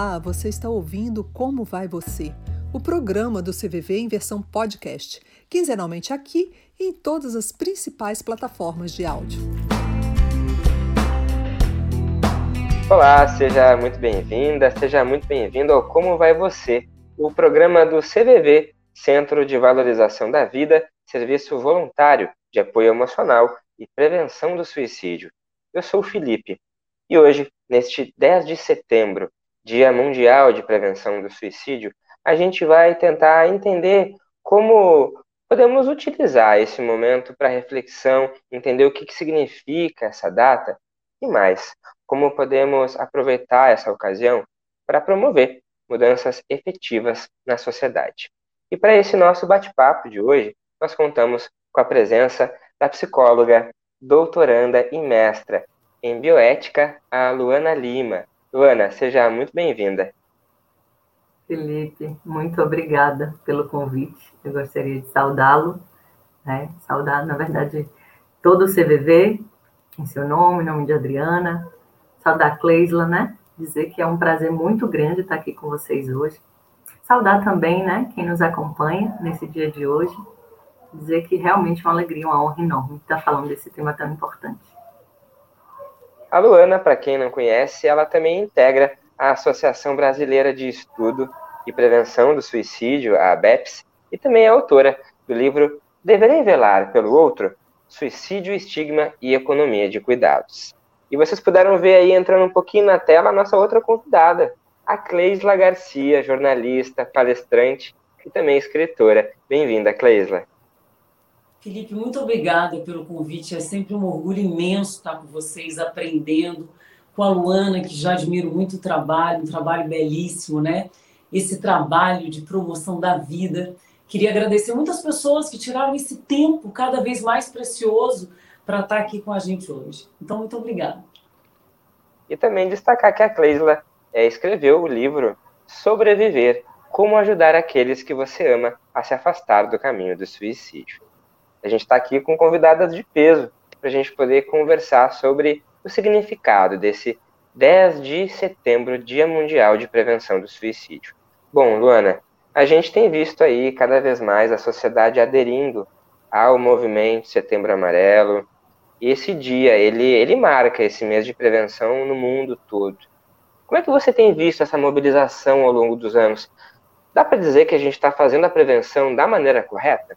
Olá, você está ouvindo Como Vai Você? O programa do CVV em versão podcast, quinzenalmente aqui e em todas as principais plataformas de áudio. Olá, seja muito bem-vinda, seja muito bem-vindo ao Como Vai Você, o programa do CVV, Centro de Valorização da Vida, Serviço Voluntário de Apoio Emocional e Prevenção do Suicídio. Eu sou o Felipe e hoje, neste 10 de setembro, Dia Mundial de Prevenção do Suicídio, a gente vai tentar entender como podemos utilizar esse momento para reflexão, entender o que, que significa essa data e mais, como podemos aproveitar essa ocasião para promover mudanças efetivas na sociedade. E para esse nosso bate-papo de hoje, nós contamos com a presença da psicóloga, doutoranda e mestra em bioética, a Luana Lima. Luana, seja muito bem-vinda. Felipe, muito obrigada pelo convite. Eu gostaria de saudá-lo, né? saudar, na verdade, todo o CVV, em seu nome, em nome de Adriana, saudar Cleisla, né? Dizer que é um prazer muito grande estar aqui com vocês hoje. Saudar também, né, quem nos acompanha nesse dia de hoje. Dizer que realmente é uma alegria, uma honra enorme estar falando desse tema tão importante. A Luana, para quem não conhece, ela também integra a Associação Brasileira de Estudo e Prevenção do Suicídio, a ABEPS, e também é autora do livro Deverei Velar pelo Outro? Suicídio, Estigma e Economia de Cuidados. E vocês puderam ver aí, entrando um pouquinho na tela, a nossa outra convidada, a Cleisla Garcia, jornalista, palestrante e também escritora. Bem-vinda, Cleisla. Felipe, muito obrigada pelo convite. É sempre um orgulho imenso estar com vocês, aprendendo. Com a Luana, que já admiro muito o trabalho, um trabalho belíssimo, né? Esse trabalho de promoção da vida. Queria agradecer muitas pessoas que tiraram esse tempo cada vez mais precioso para estar aqui com a gente hoje. Então, muito obrigada. E também destacar que a Cleisla é, escreveu o livro Sobreviver: Como ajudar aqueles que você ama a se afastar do caminho do suicídio. A gente está aqui com convidadas de peso para a gente poder conversar sobre o significado desse 10 de setembro, Dia Mundial de Prevenção do Suicídio. Bom, Luana, a gente tem visto aí cada vez mais a sociedade aderindo ao movimento Setembro Amarelo. Esse dia, ele, ele marca esse mês de prevenção no mundo todo. Como é que você tem visto essa mobilização ao longo dos anos? Dá para dizer que a gente está fazendo a prevenção da maneira correta?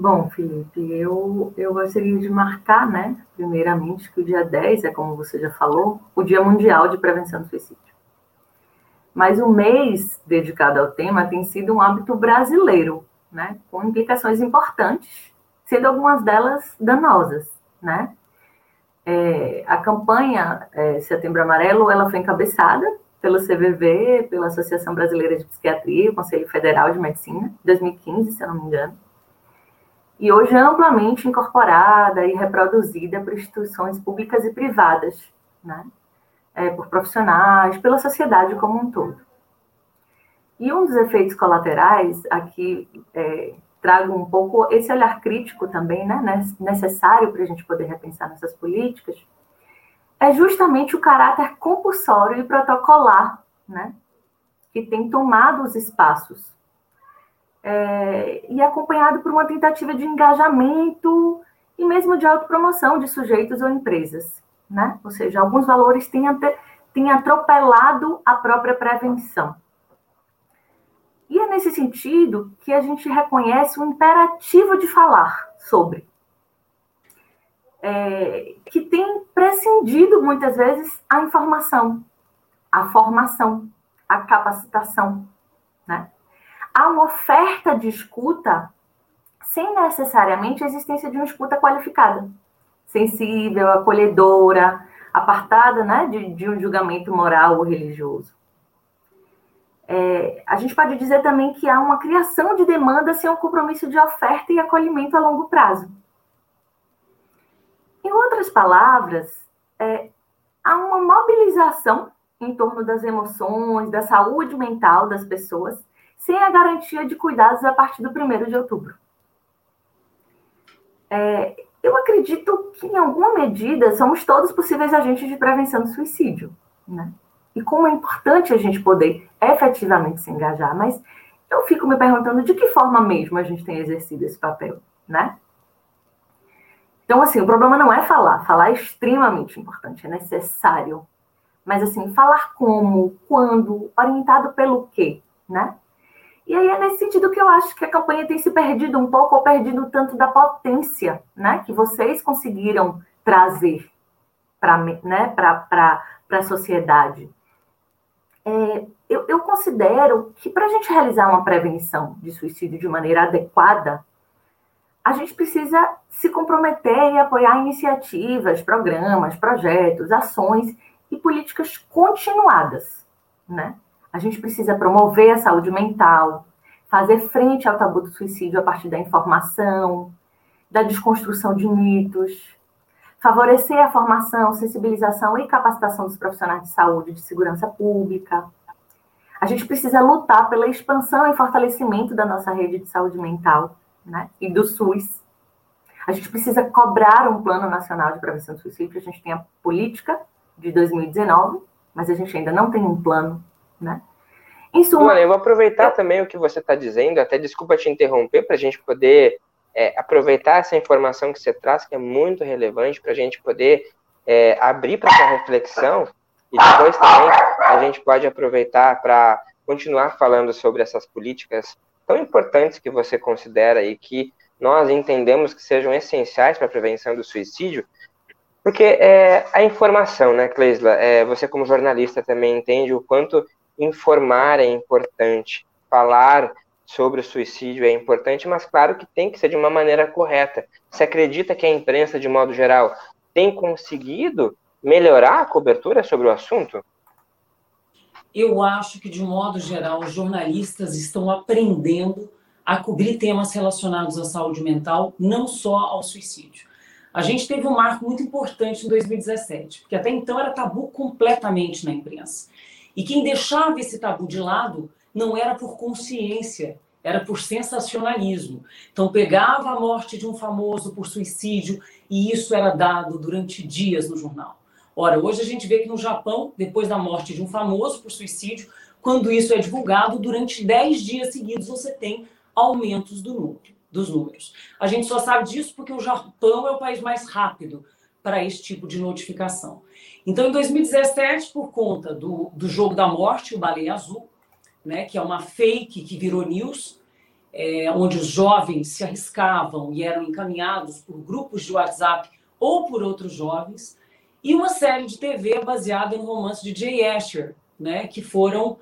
Bom, Felipe, eu, eu gostaria de marcar, né, primeiramente, que o dia 10 é, como você já falou, o Dia Mundial de Prevenção do Suicídio. Mas o mês dedicado ao tema tem sido um hábito brasileiro, né, com implicações importantes, sendo algumas delas danosas, né. É, a campanha é, Setembro Amarelo, ela foi encabeçada pelo CVV, pela Associação Brasileira de Psiquiatria, Conselho Federal de Medicina, 2015, se eu não me engano e hoje é amplamente incorporada e reproduzida por instituições públicas e privadas, né? É, por profissionais, pela sociedade como um todo. E um dos efeitos colaterais, aqui é, trago um pouco esse olhar crítico também, né, necessário para a gente poder repensar nessas políticas, é justamente o caráter compulsório e protocolar, né, que tem tomado os espaços é, e acompanhado por uma tentativa de engajamento e mesmo de autopromoção de sujeitos ou empresas, né? Ou seja, alguns valores têm, têm atropelado a própria prevenção. E é nesse sentido que a gente reconhece o imperativo de falar sobre, é, que tem prescindido muitas vezes a informação, a formação, a capacitação, né? Há uma oferta de escuta sem necessariamente a existência de uma escuta qualificada, sensível, acolhedora, apartada né, de, de um julgamento moral ou religioso. É, a gente pode dizer também que há uma criação de demanda sem um compromisso de oferta e acolhimento a longo prazo. Em outras palavras, é, há uma mobilização em torno das emoções, da saúde mental das pessoas, sem a garantia de cuidados a partir do 1 de outubro. É, eu acredito que, em alguma medida, somos todos possíveis agentes de prevenção do suicídio. né? E como é importante a gente poder efetivamente se engajar, mas eu fico me perguntando de que forma mesmo a gente tem exercido esse papel, né? Então, assim, o problema não é falar. Falar é extremamente importante, é necessário. Mas, assim, falar como, quando, orientado pelo quê, né? E aí é nesse sentido que eu acho que a campanha tem se perdido um pouco, ou perdido tanto da potência, né? Que vocês conseguiram trazer para né, a sociedade. É, eu, eu considero que para a gente realizar uma prevenção de suicídio de maneira adequada, a gente precisa se comprometer e apoiar iniciativas, programas, projetos, ações e políticas continuadas, né? A gente precisa promover a saúde mental, fazer frente ao tabu do suicídio a partir da informação, da desconstrução de mitos, favorecer a formação, sensibilização e capacitação dos profissionais de saúde de segurança pública. A gente precisa lutar pela expansão e fortalecimento da nossa rede de saúde mental, né, e do SUS. A gente precisa cobrar um plano nacional de prevenção do suicídio. A gente tem a política de 2019, mas a gente ainda não tem um plano, né? Em suma, eu vou aproveitar também o que você está dizendo, até desculpa te interromper, para a gente poder é, aproveitar essa informação que você traz, que é muito relevante, para a gente poder é, abrir para essa reflexão, e depois também a gente pode aproveitar para continuar falando sobre essas políticas tão importantes que você considera e que nós entendemos que sejam essenciais para a prevenção do suicídio, porque é, a informação, né, Cleisla, é, você como jornalista também entende o quanto informar é importante, falar sobre o suicídio é importante, mas claro que tem que ser de uma maneira correta. Você acredita que a imprensa, de modo geral, tem conseguido melhorar a cobertura sobre o assunto? eu acho que, de modo geral, os jornalistas estão aprendendo a cobrir temas relacionados à saúde mental, não só ao suicídio. A gente teve um marco muito importante em 2017, porque até então era tabu completamente na imprensa. E quem deixava esse tabu de lado não era por consciência, era por sensacionalismo. Então pegava a morte de um famoso por suicídio e isso era dado durante dias no jornal. Ora, hoje a gente vê que no Japão, depois da morte de um famoso por suicídio, quando isso é divulgado, durante 10 dias seguidos você tem aumentos do número, dos números. A gente só sabe disso porque o Japão é o país mais rápido para esse tipo de notificação. Então, em 2017, por conta do, do jogo da morte, o Baleia Azul, né, que é uma fake que virou news, é, onde os jovens se arriscavam e eram encaminhados por grupos de WhatsApp ou por outros jovens, e uma série de TV baseada no romance de Jay Asher, né, que foram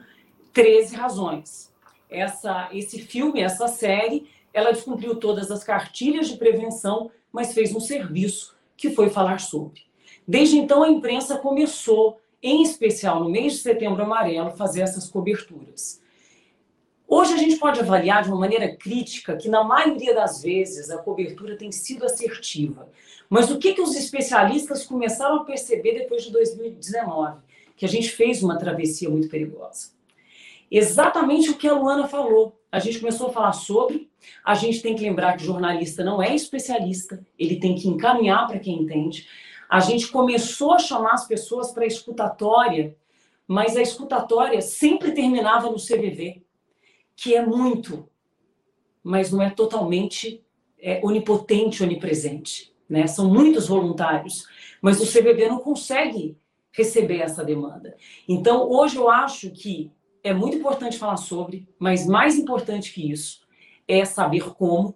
13 razões. Essa, esse filme, essa série, ela descumpriu todas as cartilhas de prevenção, mas fez um serviço que foi falar sobre. Desde então, a imprensa começou, em especial no mês de setembro amarelo, fazer essas coberturas. Hoje a gente pode avaliar de uma maneira crítica que, na maioria das vezes, a cobertura tem sido assertiva. Mas o que, que os especialistas começaram a perceber depois de 2019? Que a gente fez uma travessia muito perigosa. Exatamente o que a Luana falou. A gente começou a falar sobre. A gente tem que lembrar que jornalista não é especialista, ele tem que encaminhar para quem entende. A gente começou a chamar as pessoas para escutatória, mas a escutatória sempre terminava no CVV, que é muito, mas não é totalmente é, onipotente, onipresente né? São muitos voluntários, mas o CVV não consegue receber essa demanda. Então, hoje eu acho que é muito importante falar sobre, mas mais importante que isso é saber como,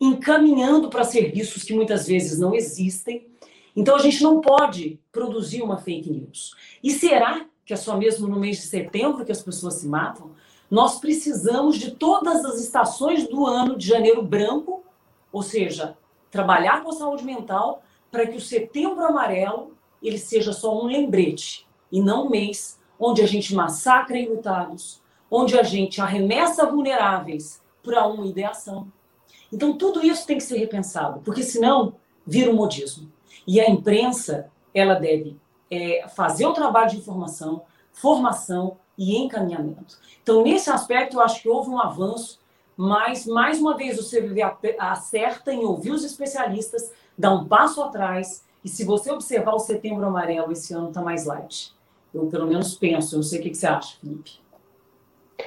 encaminhando para serviços que muitas vezes não existem. Então, a gente não pode produzir uma fake news. E será que é só mesmo no mês de setembro que as pessoas se matam? Nós precisamos de todas as estações do ano de janeiro branco, ou seja, trabalhar com a saúde mental para que o setembro amarelo ele seja só um lembrete e não um mês onde a gente massacra enlutados, onde a gente arremessa vulneráveis para uma ideação. Então tudo isso tem que ser repensado, porque senão vira um modismo. E a imprensa ela deve é, fazer o trabalho de informação, formação e encaminhamento. Então nesse aspecto eu acho que houve um avanço mas, mais uma vez, o CVV acerta em ouvir os especialistas, dá um passo atrás, e se você observar o setembro amarelo, esse ano está mais light. Eu, pelo menos, penso. Eu não sei o que, que você acha, Felipe.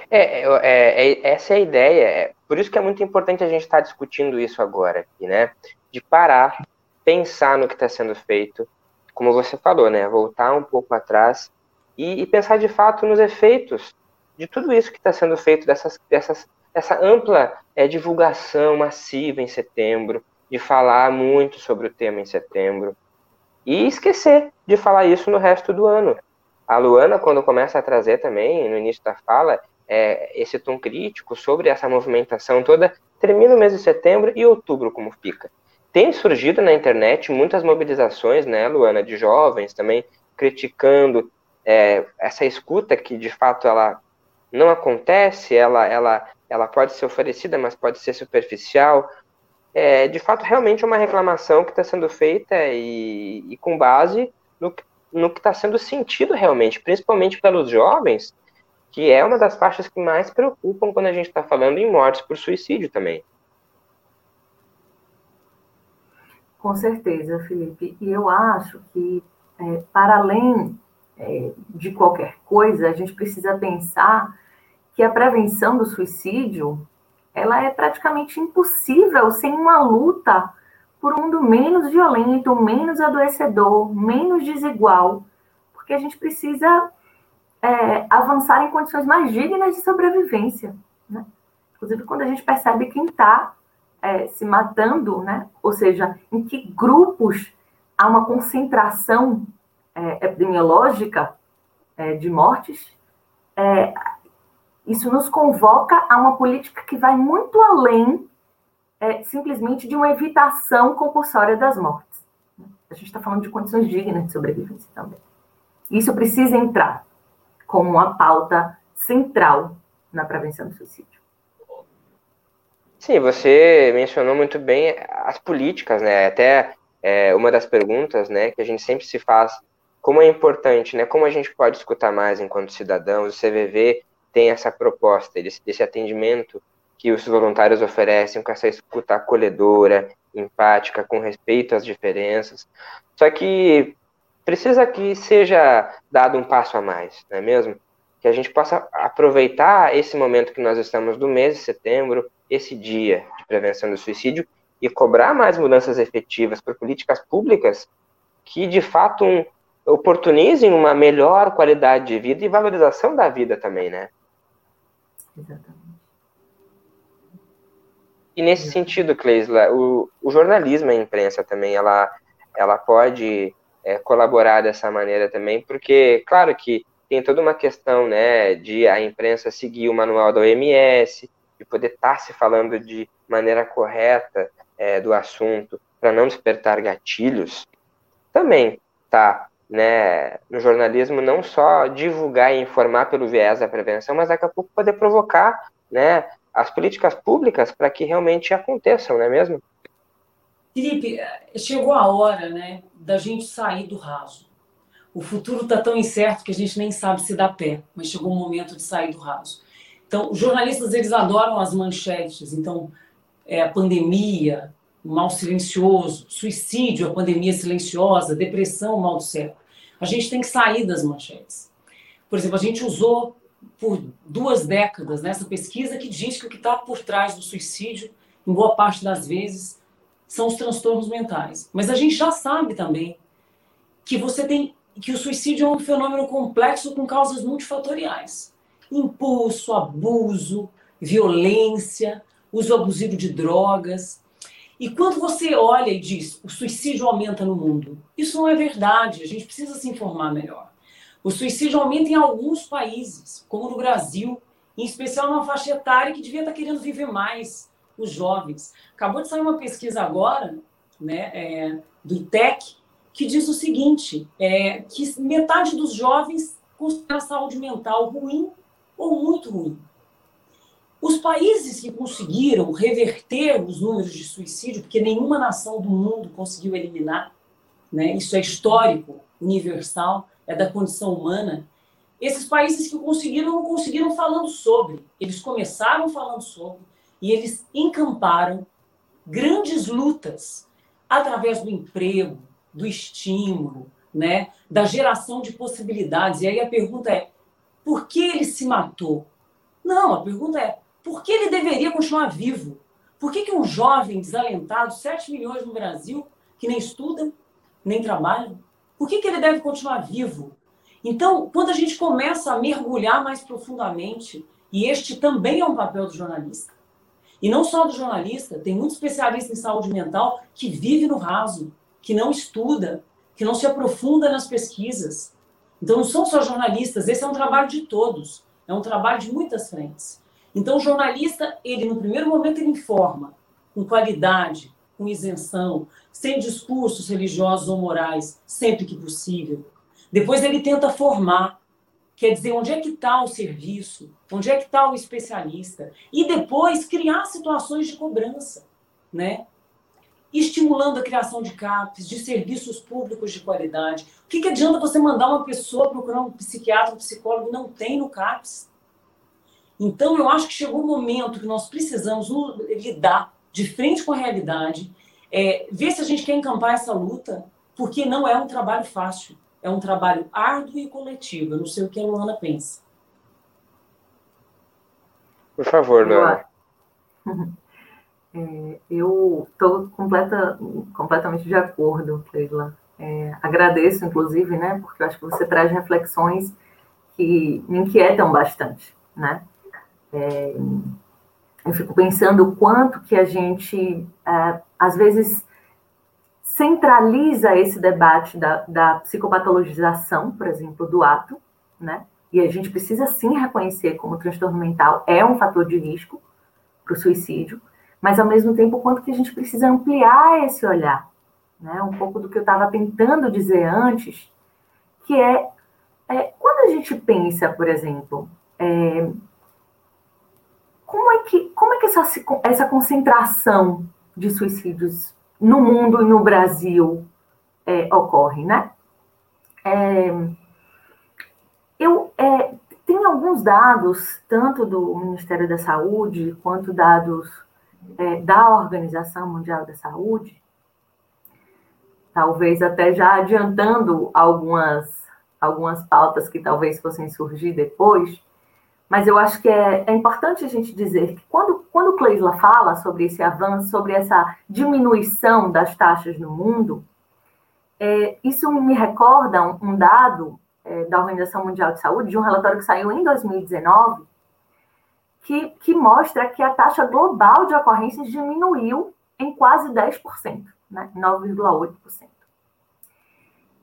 É, é, é, essa é a ideia. É, por isso que é muito importante a gente estar tá discutindo isso agora aqui, né? De parar, pensar no que está sendo feito, como você falou, né? Voltar um pouco atrás e, e pensar de fato nos efeitos de tudo isso que está sendo feito, dessas, dessas, dessa ampla é, divulgação massiva em setembro, de falar muito sobre o tema em setembro, e esquecer de falar isso no resto do ano. A Luana, quando começa a trazer também, no início da fala, é, esse tom crítico sobre essa movimentação toda, termina o mês de setembro e outubro como fica. Tem surgido na internet muitas mobilizações, né, Luana, de jovens também criticando é, essa escuta que de fato ela não acontece, ela, ela, ela pode ser oferecida, mas pode ser superficial. É, de fato, realmente é uma reclamação que está sendo feita e, e com base no, no que está sendo sentido realmente, principalmente pelos jovens, que é uma das faixas que mais preocupam quando a gente está falando em mortes por suicídio também. Com certeza, Felipe. E eu acho que, é, para além é, de qualquer coisa, a gente precisa pensar que a prevenção do suicídio ela é praticamente impossível sem uma luta por um mundo menos violento, menos adoecedor, menos desigual, porque a gente precisa é, avançar em condições mais dignas de sobrevivência. Né? Inclusive, quando a gente percebe quem está é, se matando, né? ou seja, em que grupos há uma concentração é, epidemiológica é, de mortes, é, isso nos convoca a uma política que vai muito além é, simplesmente de uma evitação compulsória das mortes. A gente está falando de condições dignas de sobrevivência também. Isso precisa entrar como uma pauta central na prevenção do suicídio. Sim, você mencionou muito bem as políticas, né? Até é, uma das perguntas, né, que a gente sempre se faz como é importante, né? Como a gente pode escutar mais enquanto cidadãos? O CVV tem essa proposta, desse, atendimento que os voluntários oferecem com essa escuta acolhedora, empática, com respeito às diferenças. Só que precisa que seja dado um passo a mais, não é mesmo? Que a gente possa aproveitar esse momento que nós estamos do mês de setembro, esse dia de prevenção do suicídio, e cobrar mais mudanças efetivas por políticas públicas que, de fato, um, oportunizem uma melhor qualidade de vida e valorização da vida também, né? Exatamente. E nesse sentido, Cleisla, o, o jornalismo e a imprensa também, ela, ela pode é, colaborar dessa maneira também, porque, claro que tem toda uma questão, né, de a imprensa seguir o manual da OMS, de poder estar tá se falando de maneira correta é, do assunto, para não despertar gatilhos, também tá né, no jornalismo não só divulgar e informar pelo viés da prevenção, mas daqui a pouco poder provocar né, as políticas públicas para que realmente aconteçam, não é mesmo? Felipe, chegou a hora né, da gente sair do raso. O futuro está tão incerto que a gente nem sabe se dá pé, mas chegou o momento de sair do raso. Então, os jornalistas eles adoram as manchetes. Então, é, a pandemia, mal silencioso, suicídio, a pandemia silenciosa, depressão, mal do século. A gente tem que sair das manchetes. Por exemplo, a gente usou por duas décadas nessa pesquisa que diz que o que está por trás do suicídio, em boa parte das vezes, são os transtornos mentais. Mas a gente já sabe também que você tem que o suicídio é um fenômeno complexo com causas multifatoriais. Impulso, abuso, violência, uso abusivo de drogas, e quando você olha e diz o suicídio aumenta no mundo, isso não é verdade, a gente precisa se informar melhor. O suicídio aumenta em alguns países, como no Brasil, em especial numa faixa etária que devia estar querendo viver mais, os jovens. Acabou de sair uma pesquisa agora, né, é, do ITEC, que diz o seguinte, é, que metade dos jovens considera a saúde mental ruim ou muito ruim. Os países que conseguiram reverter os números de suicídio, porque nenhuma nação do mundo conseguiu eliminar, né? isso é histórico, universal, é da condição humana. Esses países que conseguiram, não conseguiram falando sobre. Eles começaram falando sobre e eles encamparam grandes lutas através do emprego, do estímulo, né? Da geração de possibilidades. E aí a pergunta é: por que ele se matou? Não, a pergunta é: por que ele deveria continuar vivo? Por que, que um jovem desalentado, 7 milhões no Brasil, que nem estuda, nem trabalha, por que, que ele deve continuar vivo? Então, quando a gente começa a mergulhar mais profundamente, e este também é um papel do jornalista, e não só do jornalista, tem muito especialista em saúde mental que vive no raso, que não estuda, que não se aprofunda nas pesquisas. Então, não são só jornalistas, esse é um trabalho de todos, é um trabalho de muitas frentes. Então, o jornalista, ele no primeiro momento, ele informa com qualidade, com isenção, sem discursos religiosos ou morais, sempre que possível. Depois ele tenta formar, quer dizer, onde é que está o serviço, onde é que está o especialista, e depois criar situações de cobrança, né? Estimulando a criação de CAPs, de serviços públicos de qualidade. O que, que adianta você mandar uma pessoa procurar um psiquiatra, um psicólogo? Não tem no CAPs. Então, eu acho que chegou o momento que nós precisamos lidar de frente com a realidade, é, ver se a gente quer encampar essa luta, porque não é um trabalho fácil, é um trabalho árduo e coletivo. Eu não sei o que a Luana pensa. Por favor, Luana. É, eu estou completa, completamente de acordo, Keila. É, agradeço, inclusive, né, porque eu acho que você traz reflexões que me inquietam bastante, né? É, eu fico pensando o quanto que a gente, é, às vezes, centraliza esse debate da, da psicopatologização, por exemplo, do ato, né? E a gente precisa sim reconhecer como o transtorno mental é um fator de risco para o suicídio, mas ao mesmo tempo quanto que a gente precisa ampliar esse olhar, né? Um pouco do que eu estava tentando dizer antes, que é, é, quando a gente pensa, por exemplo, é, como é que como é que essa, essa concentração de suicídios no mundo e no Brasil é, ocorre, né? É, eu é, tem alguns dados, tanto do Ministério da Saúde quanto dados é, da Organização Mundial da Saúde, talvez até já adiantando algumas, algumas pautas que talvez fossem surgir depois, mas eu acho que é, é importante a gente dizer que quando, quando o Kleisla fala sobre esse avanço, sobre essa diminuição das taxas no mundo, é, isso me recorda um, um dado é, da Organização Mundial de Saúde, de um relatório que saiu em 2019, que, que mostra que a taxa global de ocorrências diminuiu em quase 10%, né? 9,8%.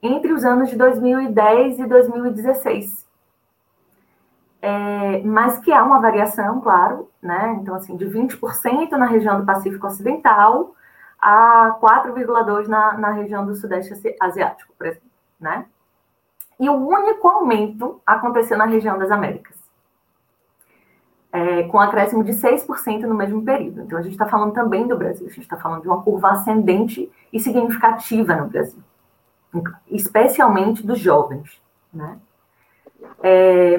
Entre os anos de 2010 e 2016. É, mas que há uma variação, claro, né? Então, assim, de 20% na região do Pacífico Ocidental a 4,2% na, na região do Sudeste Asiático, por exemplo, né? E o único aumento aconteceu na região das Américas é, com acréscimo de 6% no mesmo período. Então, a gente está falando também do Brasil, a gente está falando de uma curva ascendente e significativa no Brasil, especialmente dos jovens. Né? É,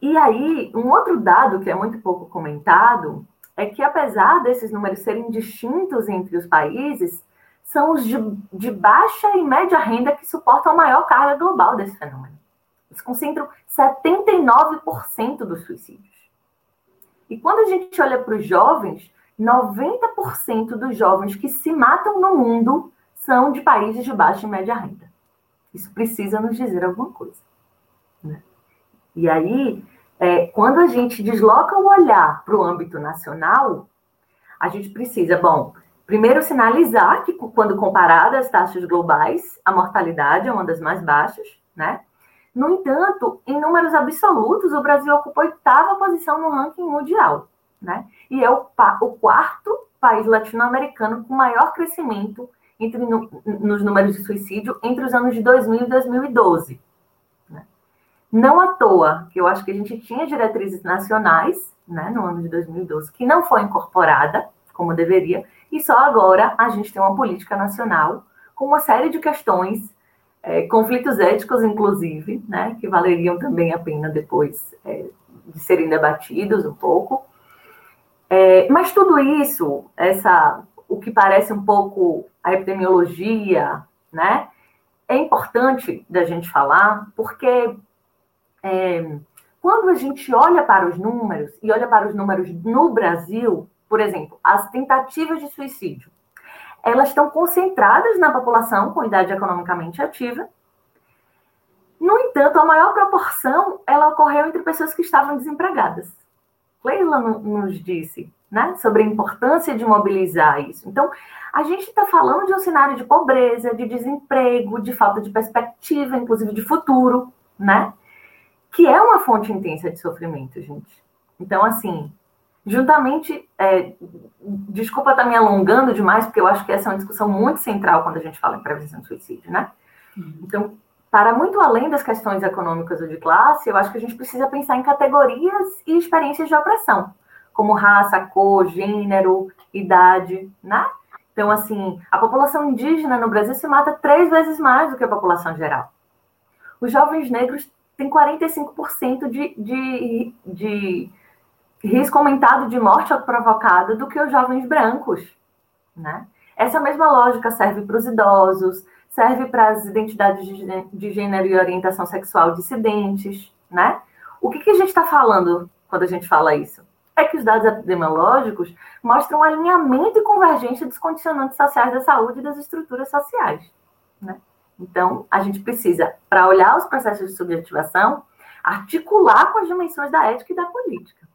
e aí, um outro dado que é muito pouco comentado é que, apesar desses números serem distintos entre os países, são os de, de baixa e média renda que suportam a maior carga global desse fenômeno. Eles concentram 79% dos suicídios. E quando a gente olha para os jovens, 90% dos jovens que se matam no mundo são de países de baixa e média renda. Isso precisa nos dizer alguma coisa. Né? E aí, é, quando a gente desloca o olhar para o âmbito nacional, a gente precisa, bom, primeiro sinalizar que, quando comparada às taxas globais, a mortalidade é uma das mais baixas, né? No entanto, em números absolutos, o Brasil ocupa a oitava posição no ranking mundial, né? E é o, o quarto país latino-americano com maior crescimento entre, no, nos números de suicídio entre os anos de 2000 e 2012. Né? Não à toa, que eu acho que a gente tinha diretrizes nacionais, né, no ano de 2012, que não foi incorporada como deveria, e só agora a gente tem uma política nacional com uma série de questões é, conflitos éticos, inclusive, né, que valeriam também a pena depois é, de serem debatidos um pouco. É, mas tudo isso, essa, o que parece um pouco a epidemiologia, né, é importante da gente falar, porque é, quando a gente olha para os números, e olha para os números no Brasil, por exemplo, as tentativas de suicídio, elas estão concentradas na população com idade economicamente ativa. No entanto, a maior proporção ela ocorreu entre pessoas que estavam desempregadas. Leila nos disse né, sobre a importância de mobilizar isso. Então, a gente está falando de um cenário de pobreza, de desemprego, de falta de perspectiva, inclusive de futuro, né? Que é uma fonte intensa de sofrimento, gente. Então, assim, juntamente, é, desculpa estar tá me alongando demais, porque eu acho que essa é uma discussão muito central quando a gente fala em prevenção de suicídio, né? Uhum. Então, para muito além das questões econômicas ou de classe, eu acho que a gente precisa pensar em categorias e experiências de opressão, como raça, cor, gênero, idade, né? Então, assim, a população indígena no Brasil se mata três vezes mais do que a população geral. Os jovens negros têm 45% de, de, de risco aumentado de morte provocada do que os jovens brancos, né? Essa mesma lógica serve para os idosos, serve para as identidades de gênero e orientação sexual dissidentes, né? O que, que a gente está falando quando a gente fala isso? É que os dados epidemiológicos mostram um alinhamento e convergência dos condicionantes sociais da saúde e das estruturas sociais, né? Então, a gente precisa, para olhar os processos de subjetivação, articular com as dimensões da ética e da política.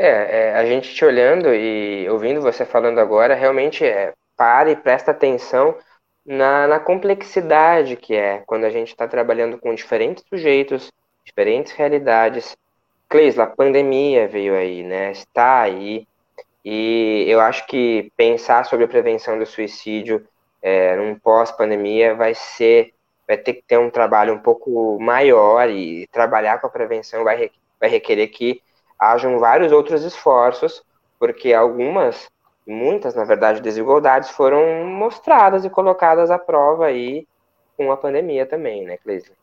É, é, a gente te olhando e ouvindo você falando agora, realmente é, pare e presta atenção na, na complexidade que é quando a gente está trabalhando com diferentes sujeitos, diferentes realidades. Cleisla, a pandemia veio aí, né? Está aí. E eu acho que pensar sobre a prevenção do suicídio é, num pós-pandemia vai ser, vai ter que ter um trabalho um pouco maior e trabalhar com a prevenção vai, vai requerer que hajam vários outros esforços, porque algumas, muitas, na verdade, desigualdades foram mostradas e colocadas à prova aí com a pandemia também, né, Cleisley?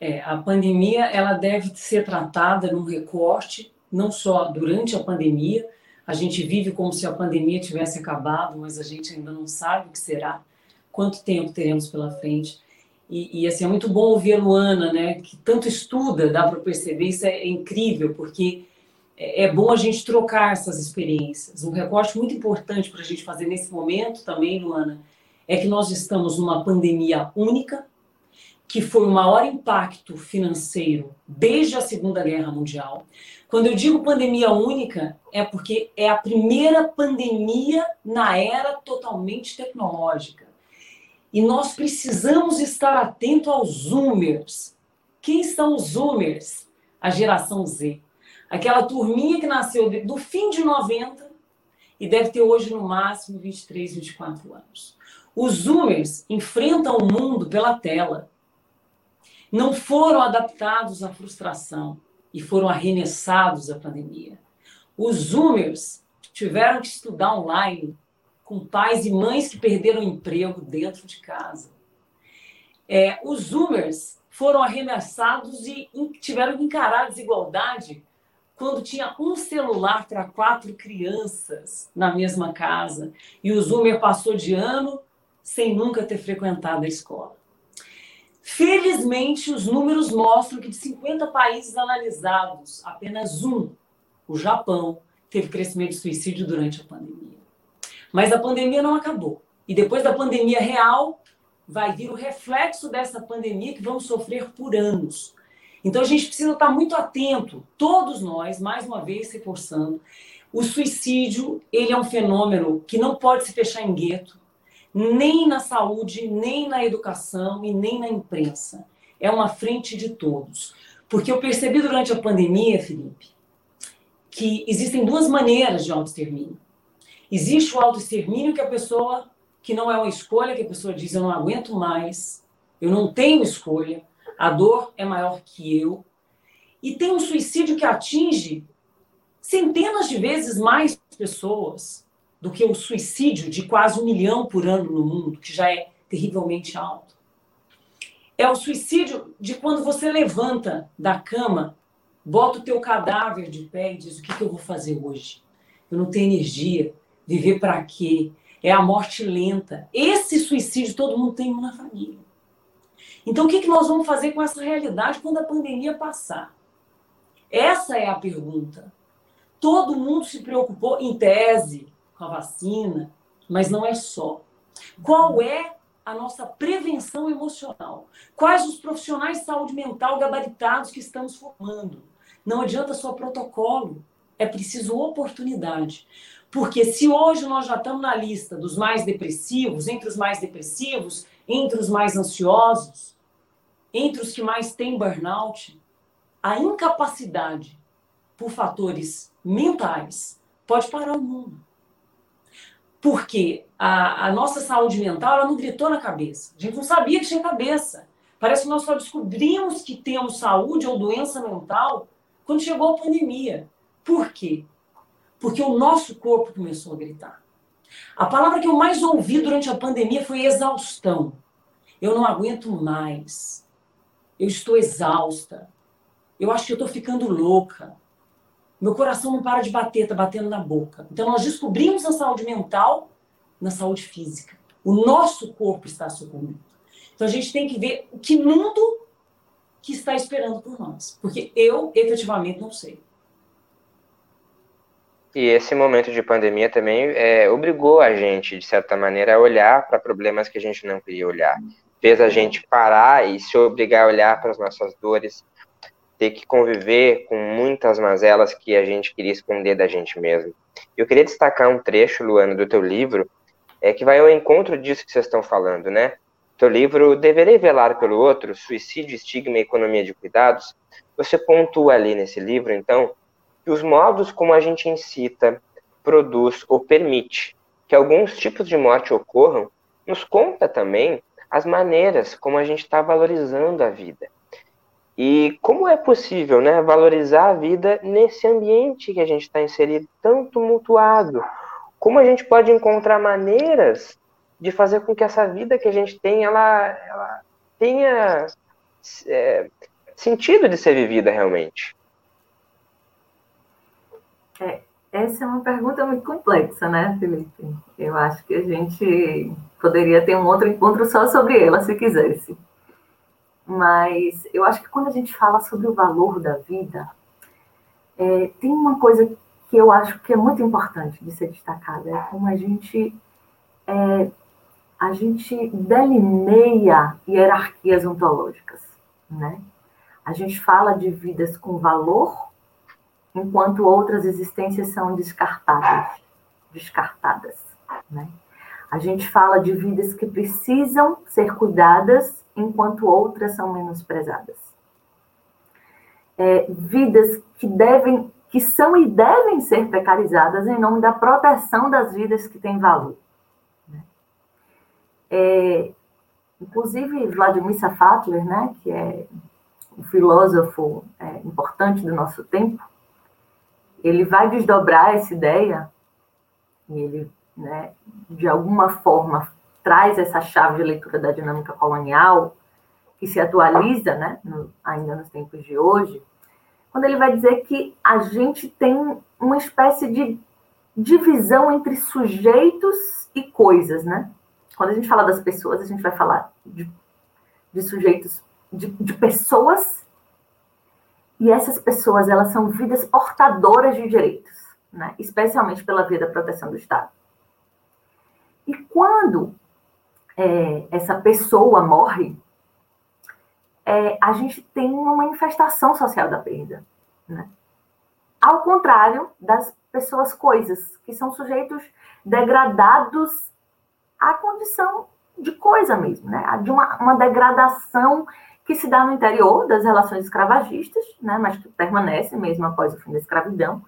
É, a pandemia ela deve ser tratada num recorte, não só durante a pandemia, a gente vive como se a pandemia tivesse acabado, mas a gente ainda não sabe o que será, quanto tempo teremos pela frente. E, e assim, é muito bom ouvir a Luana, né, que tanto estuda, dá para perceber, isso é incrível, porque é, é bom a gente trocar essas experiências. Um recorte muito importante para a gente fazer nesse momento também, Luana, é que nós estamos numa pandemia única, que foi o maior impacto financeiro desde a Segunda Guerra Mundial. Quando eu digo pandemia única, é porque é a primeira pandemia na era totalmente tecnológica. E nós precisamos estar atento aos zoomers. Quem são os zoomers? A geração Z. Aquela turminha que nasceu do fim de 90 e deve ter hoje no máximo 23, 24 anos. Os Zoomers enfrentam o mundo pela tela. Não foram adaptados à frustração e foram arremessados à pandemia. Os Zoomers tiveram que estudar online com pais e mães que perderam emprego dentro de casa. É, os Zoomers foram arremessados e tiveram que encarar a desigualdade quando tinha um celular para quatro crianças na mesma casa e o Zoomer passou de ano sem nunca ter frequentado a escola. Felizmente, os números mostram que de 50 países analisados, apenas um, o Japão, teve crescimento de suicídio durante a pandemia. Mas a pandemia não acabou. E depois da pandemia real, vai vir o reflexo dessa pandemia que vamos sofrer por anos. Então a gente precisa estar muito atento, todos nós, mais uma vez reforçando, o suicídio, ele é um fenômeno que não pode se fechar em gueto, nem na saúde, nem na educação e nem na imprensa. É uma frente de todos. Porque eu percebi durante a pandemia, Felipe, que existem duas maneiras de autoextermínio. Existe o autoextermínio que a pessoa, que não é uma escolha, que a pessoa diz, eu não aguento mais, eu não tenho escolha, a dor é maior que eu. E tem um suicídio que atinge centenas de vezes mais pessoas do que o suicídio de quase um milhão por ano no mundo, que já é terrivelmente alto. É o suicídio de quando você levanta da cama, bota o teu cadáver de pé e diz: o que, que eu vou fazer hoje? Eu não tenho energia. Viver para quê? é a morte lenta. Esse suicídio todo mundo tem na família. Então, o que, que nós vamos fazer com essa realidade quando a pandemia passar? Essa é a pergunta. Todo mundo se preocupou, em tese, com a vacina, mas não é só. Qual é a nossa prevenção emocional? Quais os profissionais de saúde mental gabaritados que estamos formando? Não adianta só protocolo, é preciso oportunidade. Porque se hoje nós já estamos na lista dos mais depressivos, entre os mais depressivos, entre os mais ansiosos, entre os que mais têm burnout, a incapacidade por fatores mentais pode parar o mundo. Porque a, a, nossa saúde mental ela não gritou na cabeça. A gente não sabia que tinha cabeça. Parece que nós só descobrimos que temos saúde ou doença mental quando chegou a pandemia. Por quê? Porque o nosso corpo começou a gritar. A palavra que eu mais ouvi durante a pandemia foi exaustão. Eu não aguento mais. Eu estou exausta. Eu acho que eu estou ficando louca. Meu coração não para de bater, está batendo na boca. Então, nós descobrimos a saúde mental na saúde física. O nosso corpo está sucumbindo. Então, a gente tem que ver o que mundo que está esperando por nós. Porque eu, efetivamente, não sei. E esse momento de pandemia também é, obrigou a gente, de certa maneira, a olhar para problemas que a gente não queria olhar. Fez a gente parar e se obrigar a olhar para as nossas dores, ter que conviver com muitas mazelas que a gente queria esconder da gente mesmo. Eu queria destacar um trecho, Luana, do teu livro, é que vai ao encontro disso que vocês estão falando, né? Teu livro Deverei Velar pelo Outro, Suicídio, Estigma e Economia de Cuidados, você pontua ali nesse livro, então, que os modos como a gente incita, produz ou permite que alguns tipos de morte ocorram, nos conta também as maneiras como a gente está valorizando a vida. E como é possível né, valorizar a vida nesse ambiente que a gente está inserido tão tumultuado? Como a gente pode encontrar maneiras de fazer com que essa vida que a gente tem, ela, ela tenha é, sentido de ser vivida realmente? É, essa é uma pergunta muito complexa, né, Felipe? Eu acho que a gente poderia ter um outro encontro só sobre ela, se quisesse. Mas eu acho que quando a gente fala sobre o valor da vida, é, tem uma coisa que eu acho que é muito importante de ser destacada, é como a gente é, a gente delineia hierarquias ontológicas, né? A gente fala de vidas com valor, enquanto outras existências são descartáveis, descartadas, né? A gente fala de vidas que precisam ser cuidadas enquanto outras são menosprezadas. É, vidas que devem, que são e devem ser precarizadas em nome da proteção das vidas que têm valor. Né? É, inclusive, Vladimir Safatler, né, que é um filósofo é, importante do nosso tempo, ele vai desdobrar essa ideia e ele, né, de alguma forma, traz essa chave de leitura da dinâmica colonial, que se atualiza né, no, ainda nos tempos de hoje, quando ele vai dizer que a gente tem uma espécie de divisão entre sujeitos e coisas, né? Quando a gente fala das pessoas, a gente vai falar de, de sujeitos, de, de pessoas, e essas pessoas, elas são vidas portadoras de direitos, né? Especialmente pela via da proteção do Estado. E quando é, essa pessoa morre, é, a gente tem uma manifestação social da perda. Né? Ao contrário das pessoas coisas, que são sujeitos degradados à condição de coisa mesmo, né? de uma, uma degradação que se dá no interior das relações escravagistas, né? mas que permanece mesmo após o fim da escravidão,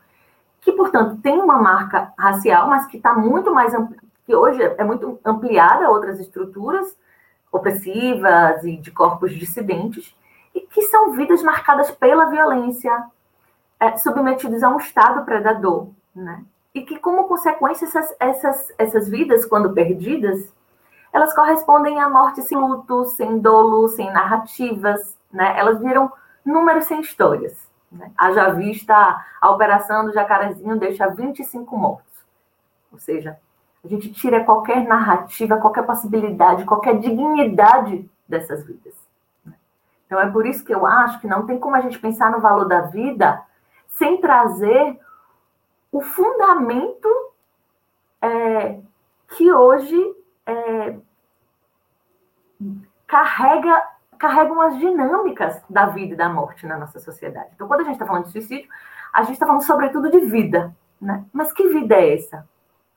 que, portanto, tem uma marca racial, mas que está muito mais que hoje é muito ampliada a outras estruturas opressivas e de corpos dissidentes, e que são vidas marcadas pela violência, é, submetidos a um Estado predador, né? E que, como consequência, essas, essas, essas vidas, quando perdidas, elas correspondem à morte sem luto, sem dolo, sem narrativas, né? Elas viram números sem histórias. Né? Haja vista a operação do Jacarezinho deixa 25 mortos. Ou seja, A gente tira qualquer narrativa, qualquer possibilidade, qualquer dignidade dessas vidas. Então é por isso que eu acho que não tem como a gente pensar no valor da vida sem trazer o fundamento é, que hoje é, carrega carregam as dinâmicas da vida e da morte na nossa sociedade. Então, quando a gente está falando de suicídio, a gente está falando sobretudo de vida, né? Mas que vida é essa?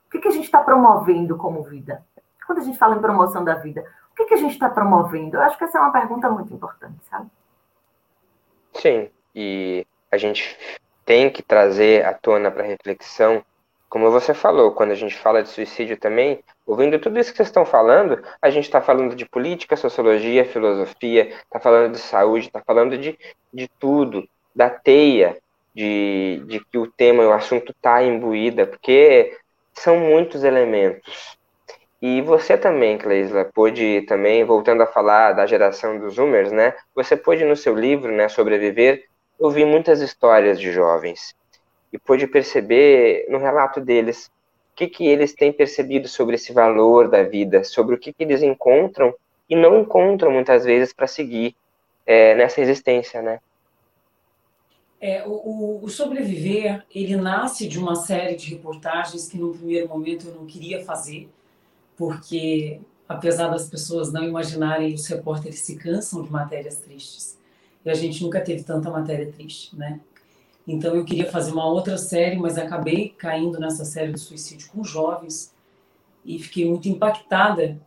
O que, que a gente está promovendo como vida? Quando a gente fala em promoção da vida, o que, que a gente está promovendo? Eu acho que essa é uma pergunta muito importante, sabe? Sim, e a gente tem que trazer à tona para reflexão como você falou, quando a gente fala de suicídio também, ouvindo tudo isso que vocês estão falando, a gente está falando de política, sociologia, filosofia, está falando de saúde, está falando de, de tudo, da teia de, de que o tema, o assunto está imbuída, porque são muitos elementos. E você também, Cleisla, pôde também, voltando a falar da geração dos Zoomers, né? Você pôde no seu livro, né, Sobreviver, ouvir muitas histórias de jovens e pôde perceber no relato deles o que, que eles têm percebido sobre esse valor da vida, sobre o que, que eles encontram e não encontram muitas vezes para seguir é, nessa existência, né? É, o, o, Sobreviver, ele nasce de uma série de reportagens que no primeiro momento eu não queria fazer, porque apesar das pessoas não imaginarem, os repórteres se cansam de matérias tristes. E a gente nunca teve tanta matéria triste, né? Então eu queria fazer uma outra série, mas acabei caindo nessa série do suicídio com jovens e fiquei muito impactada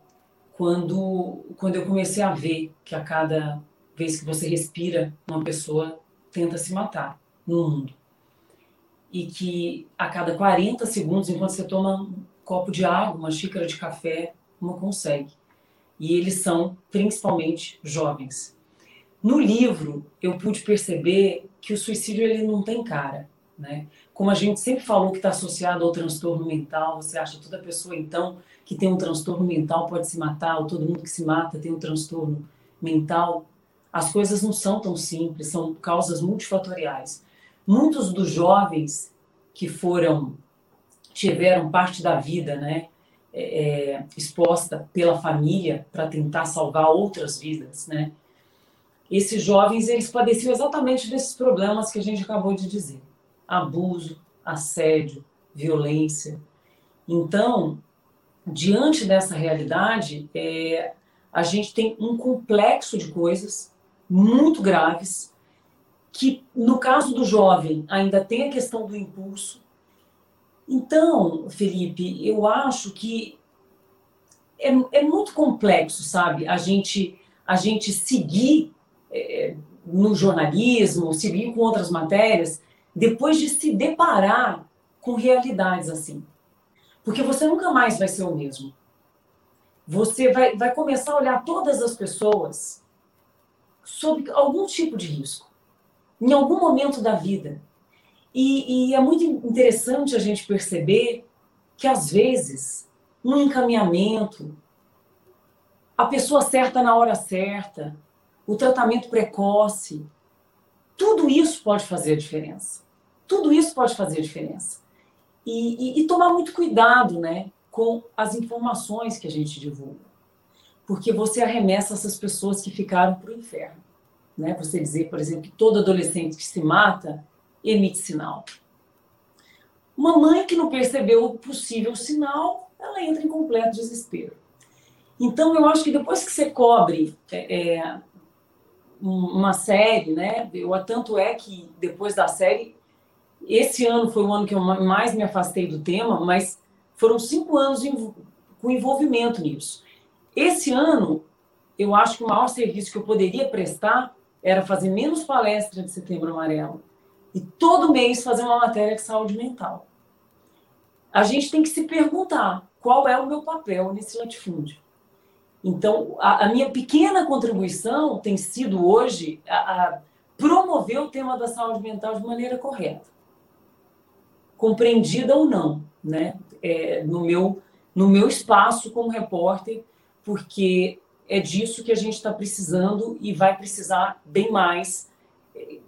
quando quando eu comecei a ver que a cada vez que você respira, uma pessoa tenta se matar no mundo. E que a cada 40 segundos, enquanto você toma um copo de água, uma xícara de café, uma consegue. E eles são principalmente jovens. No livro, eu pude perceber que o suicídio ele não tem cara, né? Como a gente sempre falou que está associado ao transtorno mental, você acha que toda pessoa então que tem um transtorno mental pode se matar, ou todo mundo que se mata tem um transtorno mental? As coisas não são tão simples, são causas multifatoriais. Muitos dos jovens que foram tiveram parte da vida, né, é, é exposta pela família para tentar salvar outras vidas, né? Esses jovens eles padeciam exatamente desses problemas que a gente acabou de dizer: abuso, assédio, violência. Então, diante dessa realidade, é, a gente tem um complexo de coisas muito graves que, no caso do jovem, ainda tem a questão do impulso. Então, Felipe, eu acho que é, é muito complexo, sabe? A gente a gente seguir é, no jornalismo, seguir com outras matérias, depois de se deparar com realidades assim. Porque você nunca mais vai ser o mesmo. Você vai, vai começar a olhar todas as pessoas sob algum tipo de risco, em algum momento da vida. E, e é muito interessante a gente perceber que, às vezes, um encaminhamento, a pessoa certa na hora certa, o tratamento precoce, tudo isso pode fazer diferença. Tudo isso pode fazer diferença. E, e, e tomar muito cuidado né, com as informações que a gente divulga. Porque você arremessa essas pessoas que ficaram para o inferno. Né? Você dizer, por exemplo, que todo adolescente que se mata emite sinal. Uma mãe que não percebeu o possível sinal, ela entra em completo desespero. Então, eu acho que depois que você cobre é, é uma série, né? Eu, tanto é que depois da série, esse ano foi o ano que eu mais me afastei do tema, mas foram cinco anos com envolvimento nisso. Esse ano, eu acho que o maior serviço que eu poderia prestar era fazer menos palestras de Setembro Amarelo e todo mês fazer uma matéria de saúde mental. A gente tem que se perguntar qual é o meu papel nesse latifúndio. Então, a, a, minha pequena contribuição tem sido hoje a, a promover o tema da saúde mental de maneira correta, compreendida ou não, né? É, no meu no meu espaço como repórter, porque é disso que a gente está precisando e vai precisar bem mais é,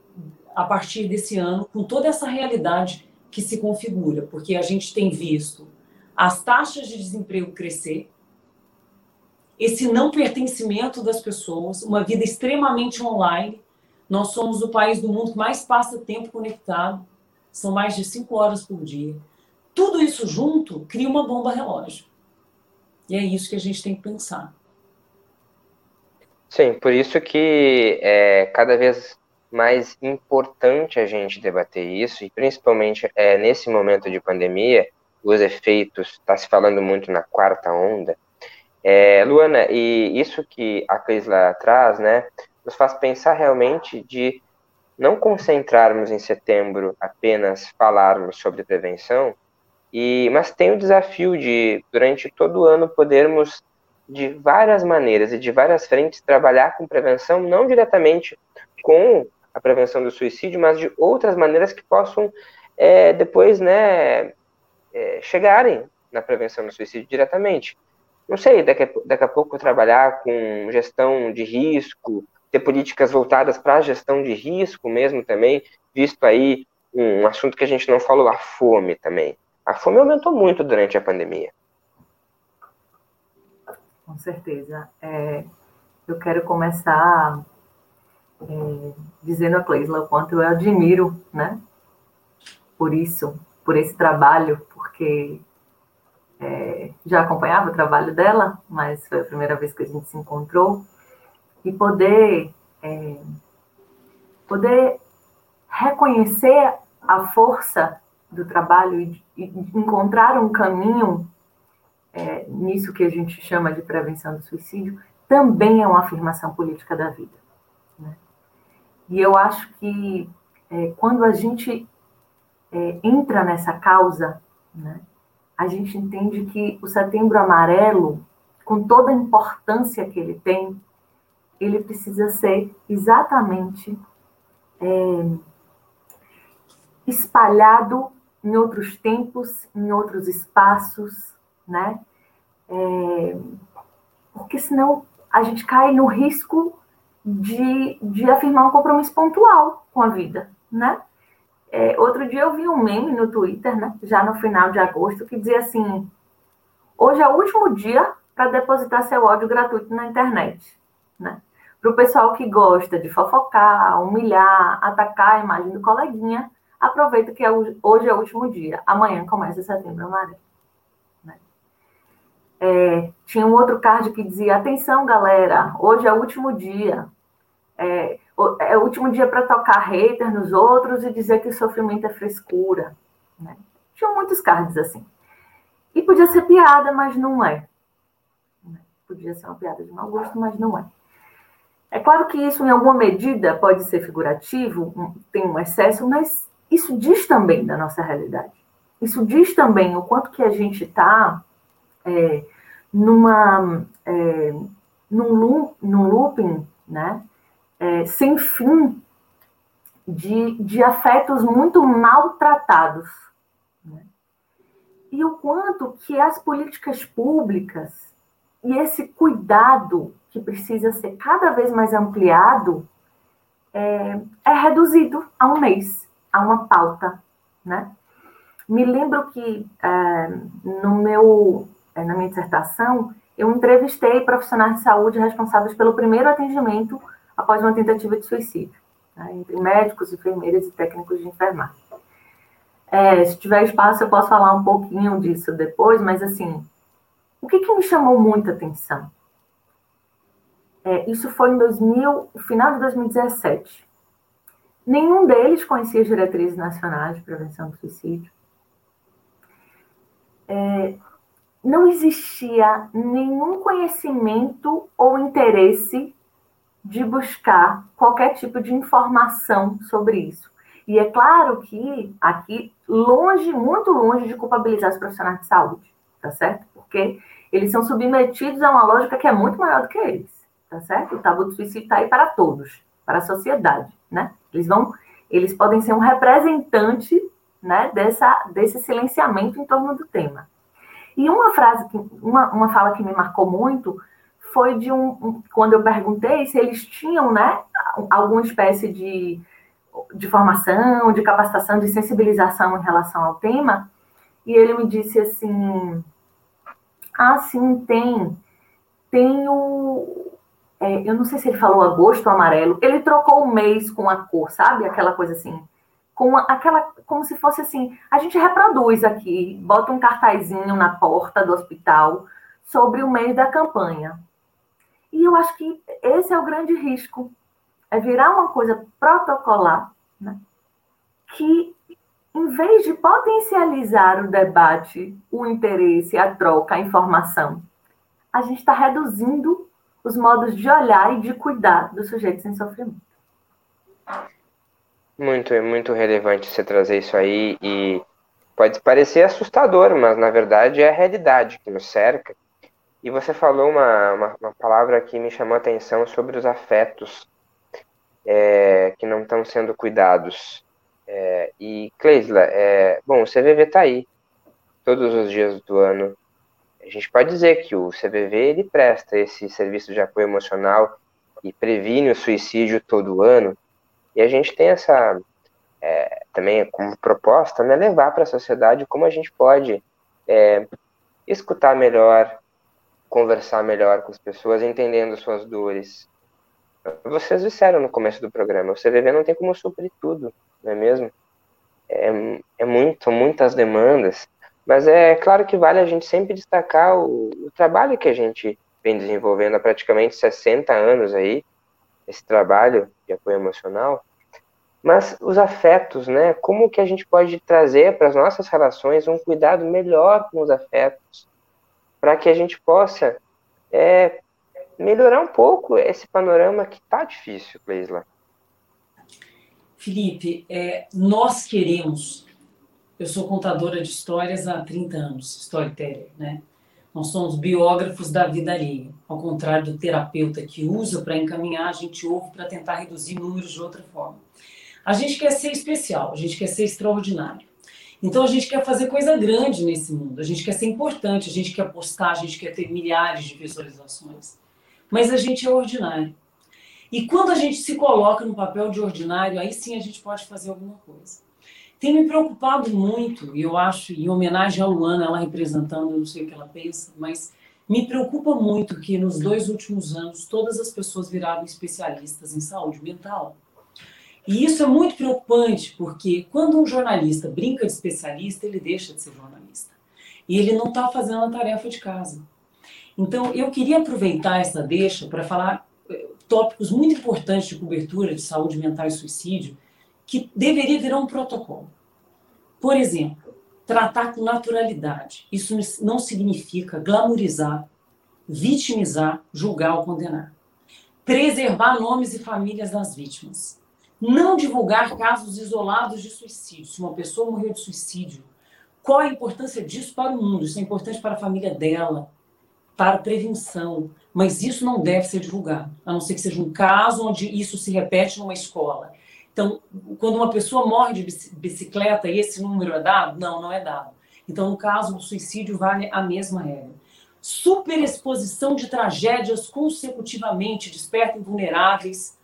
a partir desse ano, com toda essa realidade que se configura, porque a gente tem visto as taxas de desemprego crescer, esse não pertencimento das pessoas, uma vida extremamente online. Nós somos o país do mundo que mais passa tempo conectado, são mais de cinco horas por dia. Tudo isso junto cria uma bomba relógio. E é isso que a gente tem que pensar. Sim, por isso que é cada vez mais importante a gente debater isso, e principalmente é, nesse momento de pandemia, os efeitos, está se falando muito na quarta onda, é, Luana, e isso que a Crisla traz, né, nos faz pensar realmente de não concentrarmos em setembro apenas falarmos sobre prevenção, e mas tem o desafio de durante todo o ano podermos de várias maneiras e de várias frentes trabalhar com prevenção, não diretamente com a prevenção do suicídio, mas de outras maneiras que possam é, depois, né, é, chegarem na prevenção do suicídio diretamente não sei, daqui a, daqui a pouco trabalhar com gestão de risco, ter políticas voltadas para a gestão de risco mesmo também, visto aí um assunto que a gente não falou, a fome também. A fome aumentou muito durante a pandemia. Com certeza. É, eu quero começar é, dizendo a Cleisla o quanto eu admiro, né? Por isso, por esse trabalho, porque é, já acompanhava o trabalho dela, mas foi a primeira vez que a gente se encontrou, e poder, é, poder reconhecer a força do trabalho e, e encontrar um caminho é, nisso que a gente chama de prevenção do suicídio, também é uma afirmação política da vida. Né? E eu acho que é, quando a gente é, entra nessa causa, né, a gente entende que o setembro amarelo, com toda a importância que ele tem, ele precisa ser exatamente é, espalhado em outros tempos, em outros espaços, né? É, porque senão a gente cai no risco de, de afirmar um compromisso pontual com a vida, né? É, outro dia eu vi um meme no Twitter, né, já no final de agosto, que dizia assim: hoje é o último dia para depositar seu ódio gratuito na internet. Né? Para o pessoal que gosta de fofocar, humilhar, atacar a imagem do coleguinha, aproveita que é, hoje é o último dia. Amanhã começa setembro amarelo. Né? É, tinha um outro card que dizia: atenção, galera, hoje é o último dia. É, é o último dia para tocar hater nos outros e dizer que o sofrimento é frescura. Né? Tinha muitos cards assim. E podia ser piada, mas não é. Podia ser uma piada de mau gosto, mas não é. É claro que isso, em alguma medida, pode ser figurativo, tem um excesso, mas isso diz também da nossa realidade. Isso diz também o quanto que a gente está é, numa, é, num, num looping, né? É, sem fim de, de afetos muito maltratados. Né? E o quanto que as políticas públicas e esse cuidado que precisa ser cada vez mais ampliado é, é reduzido a um mês, a uma pauta, né? Me lembro que é, no meu, é, na minha dissertação eu entrevistei profissionais de saúde responsáveis pelo primeiro atendimento após uma tentativa de suicídio, né, entre médicos, enfermeiras e técnicos de enfermagem. É, se tiver espaço, eu posso falar um pouquinho disso depois, mas assim, o que, que me chamou muita atenção? É, isso foi em 2000, final de 2017. Nenhum deles conhecia as diretrizes nacionais de prevenção do suicídio. É, não existia nenhum conhecimento ou interesse de buscar qualquer tipo de informação sobre isso. E é claro que aqui, longe, muito longe de culpabilizar os profissionais de saúde, tá certo? Porque eles são submetidos a uma lógica que é muito maior do que eles, tá certo? O tabu do suicídio está aí para todos, para a sociedade, né? Eles vão, eles podem ser um representante, né, dessa, desse silenciamento em torno do tema. E uma frase, que, uma, uma fala que me marcou muito foi de um, quando eu perguntei se eles tinham, né, alguma espécie de, de formação, de capacitação, de sensibilização em relação ao tema, e ele me disse assim, Ah, sim, tem. Tem o. É, eu não sei se ele falou agosto ou amarelo. Ele trocou o mês com a cor, sabe? Aquela coisa assim. Com aquela, como se fosse assim. A gente reproduz aqui, bota um cartazinho na porta do hospital sobre o mês da campanha. E eu acho que esse é o grande risco. É virar uma coisa protocolar, né? que em vez de potencializar o debate, o interesse, a troca, a informação, a gente está reduzindo os modos de olhar e de cuidar dos sujeitos em sofrimento. Muito, muito relevante você trazer isso aí e pode parecer assustador, mas na verdade é a realidade que nos cerca. E você falou uma, uma, uma palavra que me chamou a atenção sobre os afetos é, que não estão sendo cuidados. É, e, Cleisla, é, bom, o CVV está aí, todos os dias do ano. A gente pode dizer que o CVV ele presta esse serviço de apoio emocional e previne o suicídio todo ano. E a gente tem essa, é, também como proposta, né, levar para a sociedade como a gente pode é, escutar melhor, conversar melhor com as pessoas, entendendo suas dores, vocês disseram no começo do programa, o CVV não tem como suprir tudo, não é mesmo? É, é muito, muitas demandas, mas é claro que vale a gente sempre destacar o, o trabalho que a gente vem desenvolvendo há praticamente 60 anos aí, esse trabalho de apoio emocional, mas os afetos, né? Como que a gente pode trazer para as nossas relações um cuidado melhor com os afetos, para que a gente possa é, melhorar um pouco esse panorama que está difícil, Leisla. Felipe, é, nós queremos. Eu sou contadora de histórias há 30 anos, storyteller, né? Nós somos biógrafos da vida alheia. Ao contrário do terapeuta que usa para encaminhar, a gente ouve para tentar reduzir números de outra forma. A gente quer ser especial, a gente quer ser extraordinário. Então a gente quer fazer coisa grande nesse mundo, a gente quer ser importante, a gente quer postar, a gente quer ter milhares de visualizações mas a gente é ordinário. E quando a gente se coloca no papel de ordinário, aí sim a gente pode fazer alguma coisa. Tem me preocupado muito, e eu acho, em homenagem a Luana, ela representando, eu não sei o que ela pensa, mas me preocupa muito que nos dois últimos anos todas as pessoas viraram especialistas em saúde mental. E isso é muito preocupante, porque quando um jornalista brinca de especialista, ele deixa de ser jornalista. E ele não está fazendo a tarefa de casa. Então, eu queria aproveitar essa deixa para falar eh, tópicos muito importantes de cobertura de saúde mental e suicídio, que deveria virar um protocolo. Por exemplo, tratar com naturalidade. Isso não significa glamorizar, vitimizar, julgar ou condenar. Preservar nomes e famílias das vítimas. Não divulgar casos isolados de suicídio. Se uma pessoa morreu de suicídio, qual a importância disso para o mundo? Isso é importante para a família dela, para prevenção, mas isso não deve ser divulgado, a não ser que seja um caso onde isso se repete numa escola. Então, quando uma pessoa morre de bicicleta e esse número é dado, não, não é dado. Então, no caso do suicídio, vale a mesma regra. Superexposição de tragédias consecutivamente desperta vulneráveis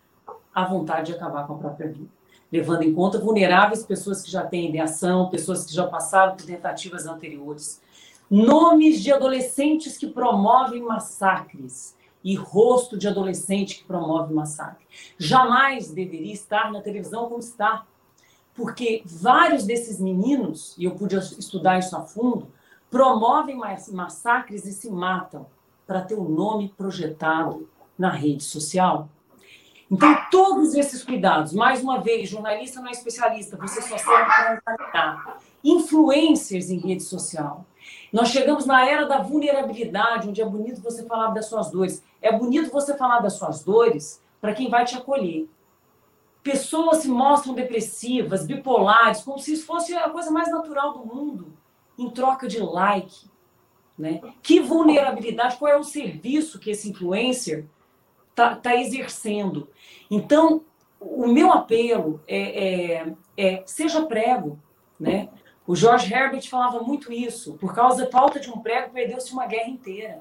à vontade de acabar com a própria vida. Levando em conta vulneráveis pessoas que já têm ideação, pessoas que já passaram por tentativas anteriores, Nomes de adolescentes que promovem massacres e rosto de adolescente que promove massacre. Jamais deveria estar na televisão como está. Porque vários desses meninos, e eu pude estudar isso a fundo, promovem massacres e se matam para ter o um nome projetado na rede social. Então, todos esses cuidados, mais uma vez, jornalista não é especialista, você só serve para encaminhar. Influencers em rede social. Nós chegamos na era da vulnerabilidade, onde é bonito você falar das suas dores. É bonito você falar das suas dores para quem vai te acolher. Pessoas se mostram depressivas, bipolares, como se isso fosse a coisa mais natural do mundo, em troca de like. Né? Que vulnerabilidade, qual é o serviço que esse influencer está tá exercendo? Então, o meu apelo é, é, é seja prego, né? O George Herbert falava muito isso. Por causa da falta de um prego, perdeu-se uma guerra inteira.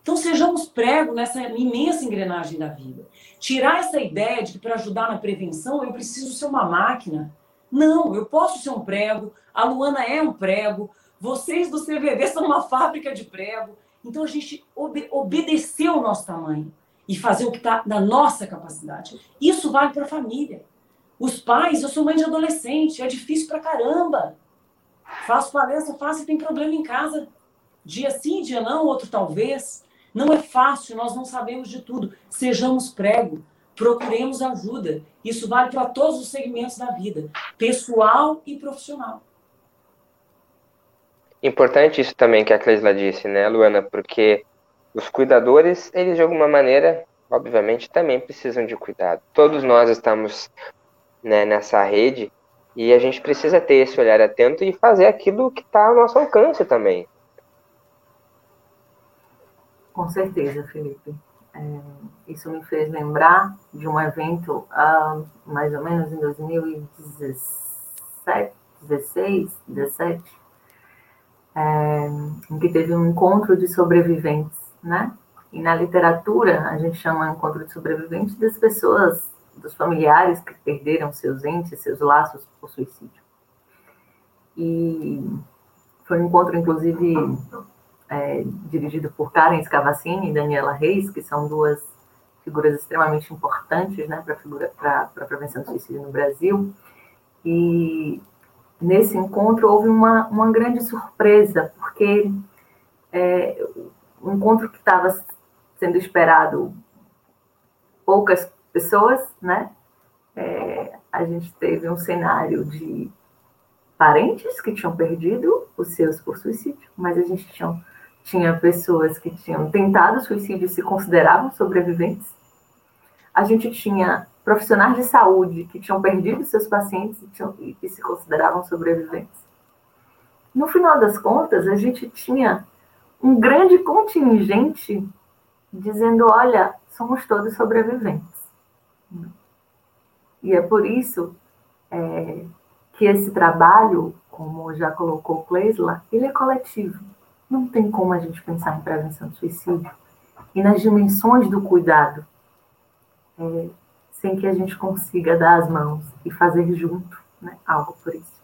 Então, sejamos prego nessa imensa engrenagem da vida. Tirar essa ideia de que para ajudar na prevenção eu preciso ser uma máquina. Não, eu posso ser um prego, a Luana é um prego, Vocês do CVV são uma fábrica de prego. Então a gente ob obedeceu o nosso tamanho e fazer o que está na nossa capacidade. Isso vale para a família. Os pais, eu sou mãe de adolescente, é difícil para caramba. Faço palestra, faço e tem problema em casa. Dia sim, dia não, outro talvez. Não é fácil, nós não sabemos de tudo. Sejamos prego, procuremos ajuda. Isso vale para todos os segmentos da vida, pessoal e profissional. Importante isso também que a Cleisla disse, né, Luana? Porque os cuidadores, eles de alguma maneira, obviamente, também precisam de cuidado. Todos nós estamos né, nessa rede e a gente precisa ter esse olhar atento e fazer aquilo que está ao nosso alcance também. Com certeza, Felipe. É, isso me fez lembrar de um evento, ah, mais ou menos em 2017, 16, 17, é, em que teve um encontro de sobreviventes, né? E na literatura a gente chama encontro de sobreviventes das pessoas, dos familiares que perderam seus entes, seus laços por suicídio. E foi um encontro, inclusive, é, dirigido por Karen Scavacini e Daniela Reis, que são duas figuras extremamente importantes né, para a prevenção do suicídio no Brasil. E nesse encontro houve uma, uma grande surpresa, porque é, um encontro que estava sendo esperado poucas pessoas, né? É, a gente teve um cenário de parentes que tinham perdido os seus por suicídio, mas a gente tinha, tinha pessoas que tinham tentado suicídio e se consideravam sobreviventes. A gente tinha profissionais de saúde que tinham perdido seus pacientes e, tinham, e que se consideravam sobreviventes. No final das contas, a gente tinha um grande contingente dizendo: olha, somos todos sobreviventes. E é por isso é, que esse trabalho, como já colocou Kleisla, ele é coletivo. Não tem como a gente pensar em prevenção do suicídio e nas dimensões do cuidado é, sem que a gente consiga dar as mãos e fazer junto né, algo por isso.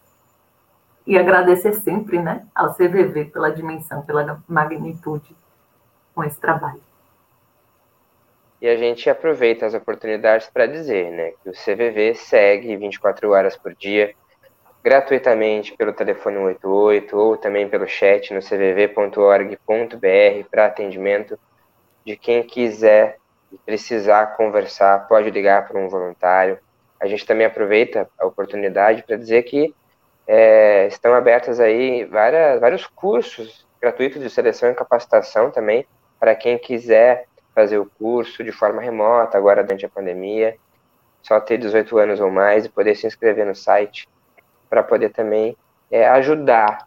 E agradecer sempre né, ao CVV pela dimensão, pela magnitude com esse trabalho. E a gente aproveita as oportunidades para dizer né, que o CVV segue 24 horas por dia, gratuitamente pelo telefone 188 ou também pelo chat no cvv.org.br para atendimento de quem quiser e precisar conversar, pode ligar para um voluntário. A gente também aproveita a oportunidade para dizer que é, estão abertos aí várias, vários cursos gratuitos de seleção e capacitação também para quem quiser fazer o curso de forma remota agora durante a pandemia, só ter 18 anos ou mais e poder se inscrever no site para poder também é, ajudar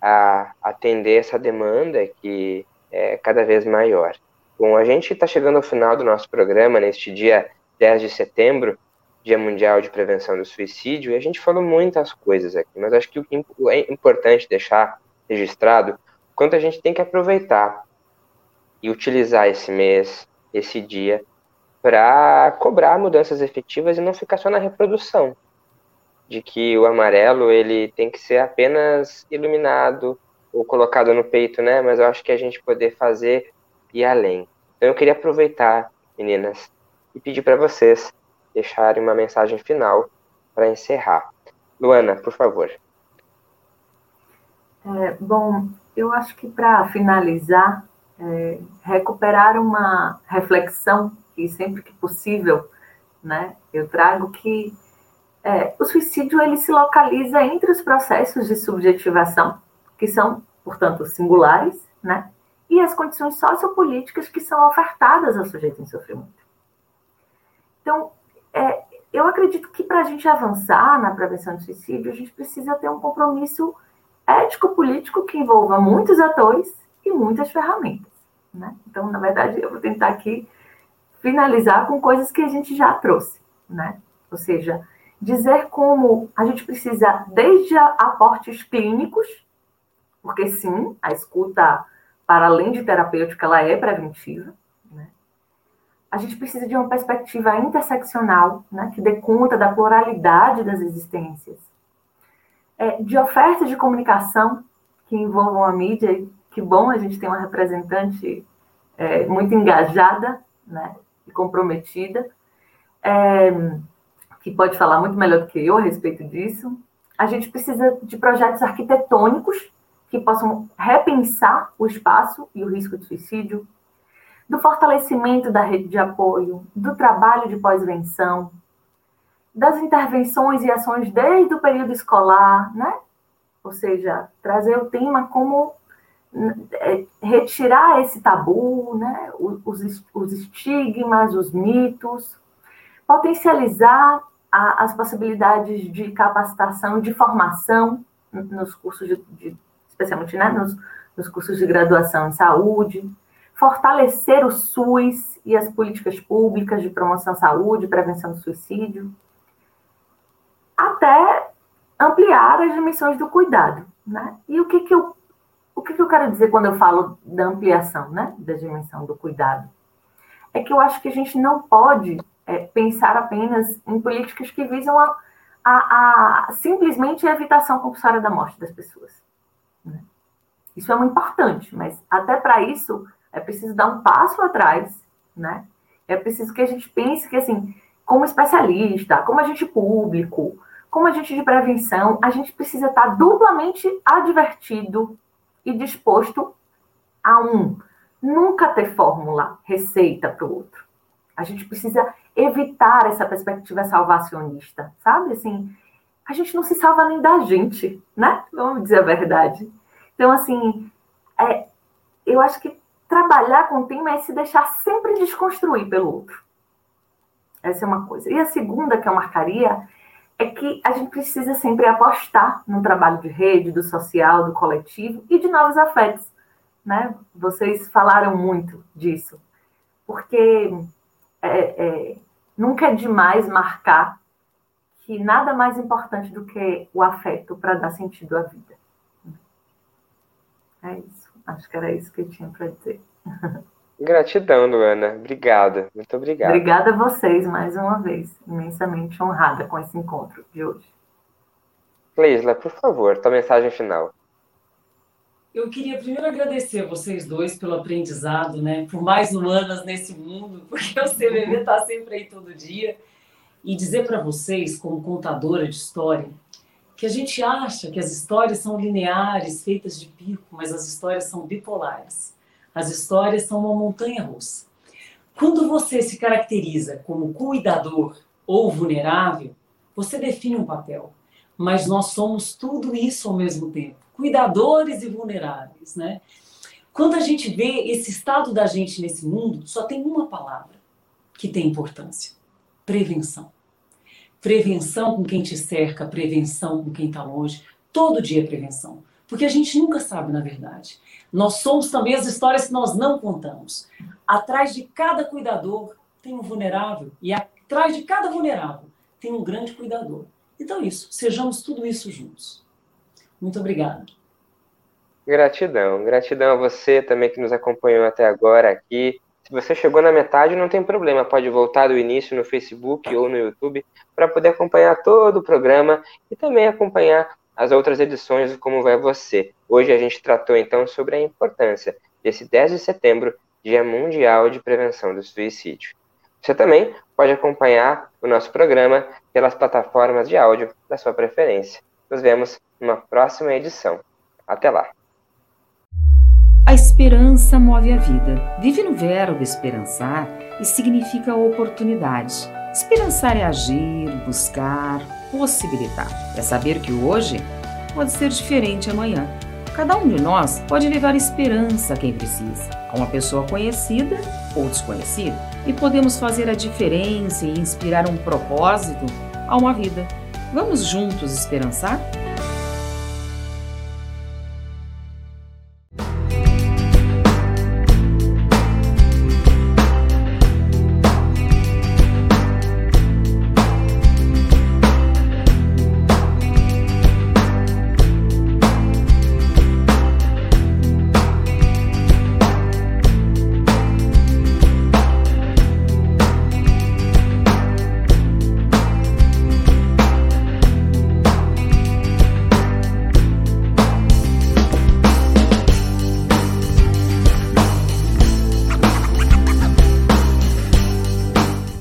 a atender essa demanda que é cada vez maior. Bom, a gente está chegando ao final do nosso programa neste dia 10 de setembro, Dia Mundial de Prevenção do Suicídio, e a gente falou muitas coisas aqui, mas acho que o que é importante deixar registrado quanto a gente tem que aproveitar e utilizar esse mês, esse dia, para cobrar mudanças efetivas e não ficar só na reprodução de que o amarelo ele tem que ser apenas iluminado ou colocado no peito, né? Mas eu acho que a gente poder fazer e além. Então eu queria aproveitar, meninas, e pedir para vocês deixarem uma mensagem final para encerrar. Luana, por favor. É, bom, eu acho que para finalizar, é, recuperar uma reflexão que sempre que possível, né, eu trago que é, o suicídio ele se localiza entre os processos de subjetivação, que são, portanto, singulares, né, e as condições sociopolíticas que são ofertadas ao sujeito em sofrimento. Então, eu acredito que para a gente avançar na prevenção do suicídio, a gente precisa ter um compromisso ético-político que envolva muitos atores e muitas ferramentas. Né? Então, na verdade, eu vou tentar aqui finalizar com coisas que a gente já trouxe. Né? Ou seja, dizer como a gente precisa, desde aportes clínicos, porque sim, a escuta para além de terapêutica, ela é preventiva. A gente precisa de uma perspectiva interseccional, né, que dê conta da pluralidade das existências, é, de ofertas de comunicação que envolvam a mídia. E que bom a gente tem uma representante é, muito engajada né, e comprometida, é, que pode falar muito melhor do que eu a respeito disso. A gente precisa de projetos arquitetônicos que possam repensar o espaço e o risco de suicídio, do fortalecimento da rede de apoio, do trabalho de pós-venção, das intervenções e ações desde o período escolar, né? Ou seja, trazer o tema como é, retirar esse tabu, né? os, estigmas, os mitos, potencializar as possibilidades de capacitação, de formação nos cursos de, de especialmente né, nos, nos cursos de graduação em saúde, fortalecer o SUS e as políticas públicas de promoção à saúde, prevenção do suicídio, até ampliar as dimensões do cuidado. Né? E o que, que, eu, o que, que eu quero dizer quando eu falo da ampliação né, da dimensão do cuidado? É que eu acho que a gente não pode é, pensar apenas em políticas que visam a, a, a simplesmente a evitação compulsória da morte das pessoas. Né? Isso é muito importante, mas até para isso é preciso dar um passo atrás, né? É preciso que a gente pense que, assim, como especialista, como agente público, como agente de prevenção, a gente precisa estar duplamente advertido e disposto a um, nunca ter fórmula, receita para o outro. A gente precisa evitar essa perspectiva salvacionista, sabe? Assim, a gente não se salva nem da gente, né? Vamos dizer a verdade. Então, assim, é, eu acho que trabalhar com o tema é se deixar sempre desconstruir pelo outro. Essa é uma coisa. E a segunda que eu marcaria é que a gente precisa sempre apostar no trabalho de rede, do social, do coletivo e de novos afetos. Né? Vocês falaram muito disso, porque é, é, nunca é demais marcar que nada mais importante do que o afeto para dar sentido à vida. É isso. Acho que era isso que eu tinha para dizer. Gratidão, Luana. Obrigada. Muito obrigada. Obrigada a vocês mais uma vez. Imensamente honrada com esse encontro de hoje. Leisla, por favor, tua mensagem final. Eu queria primeiro agradecer a vocês dois pelo aprendizado, né? Por mais humanas nesse mundo, porque o CVV está sempre aí todo dia. E dizer para vocês, como contadora de história, que a gente acha que as histórias são lineares, feitas de pico, mas as histórias são bipolares. As histórias são uma montanha russa. Quando você se caracteriza como cuidador ou vulnerável, você define um papel, mas nós somos tudo isso ao mesmo tempo, cuidadores e vulneráveis, né? Quando a gente vê esse estado da gente nesse mundo, só tem uma palavra que tem importância: prevenção. Prevenção com quem te cerca, prevenção com quem está longe. Todo dia é prevenção. Porque a gente nunca sabe, na verdade. Nós somos também as histórias que nós não contamos. Atrás de cada cuidador tem um vulnerável. E atrás de cada vulnerável tem um grande cuidador. Então, isso. Sejamos tudo isso juntos. Muito obrigada. Gratidão. Gratidão a você também que nos acompanhou até agora aqui. Você chegou na metade, não tem problema, pode voltar do início no Facebook ou no YouTube para poder acompanhar todo o programa e também acompanhar as outras edições do Como Vai Você. Hoje a gente tratou então sobre a importância desse 10 de setembro, Dia Mundial de Prevenção do Suicídio. Você também pode acompanhar o nosso programa pelas plataformas de áudio da sua preferência. Nos vemos numa próxima edição. Até lá! A esperança move a vida. Vive no verbo esperançar e significa oportunidade. Esperançar é agir, buscar, possibilitar. É saber que hoje pode ser diferente amanhã. Cada um de nós pode levar esperança a quem precisa, a uma pessoa conhecida ou desconhecida, e podemos fazer a diferença e inspirar um propósito a uma vida. Vamos juntos esperançar?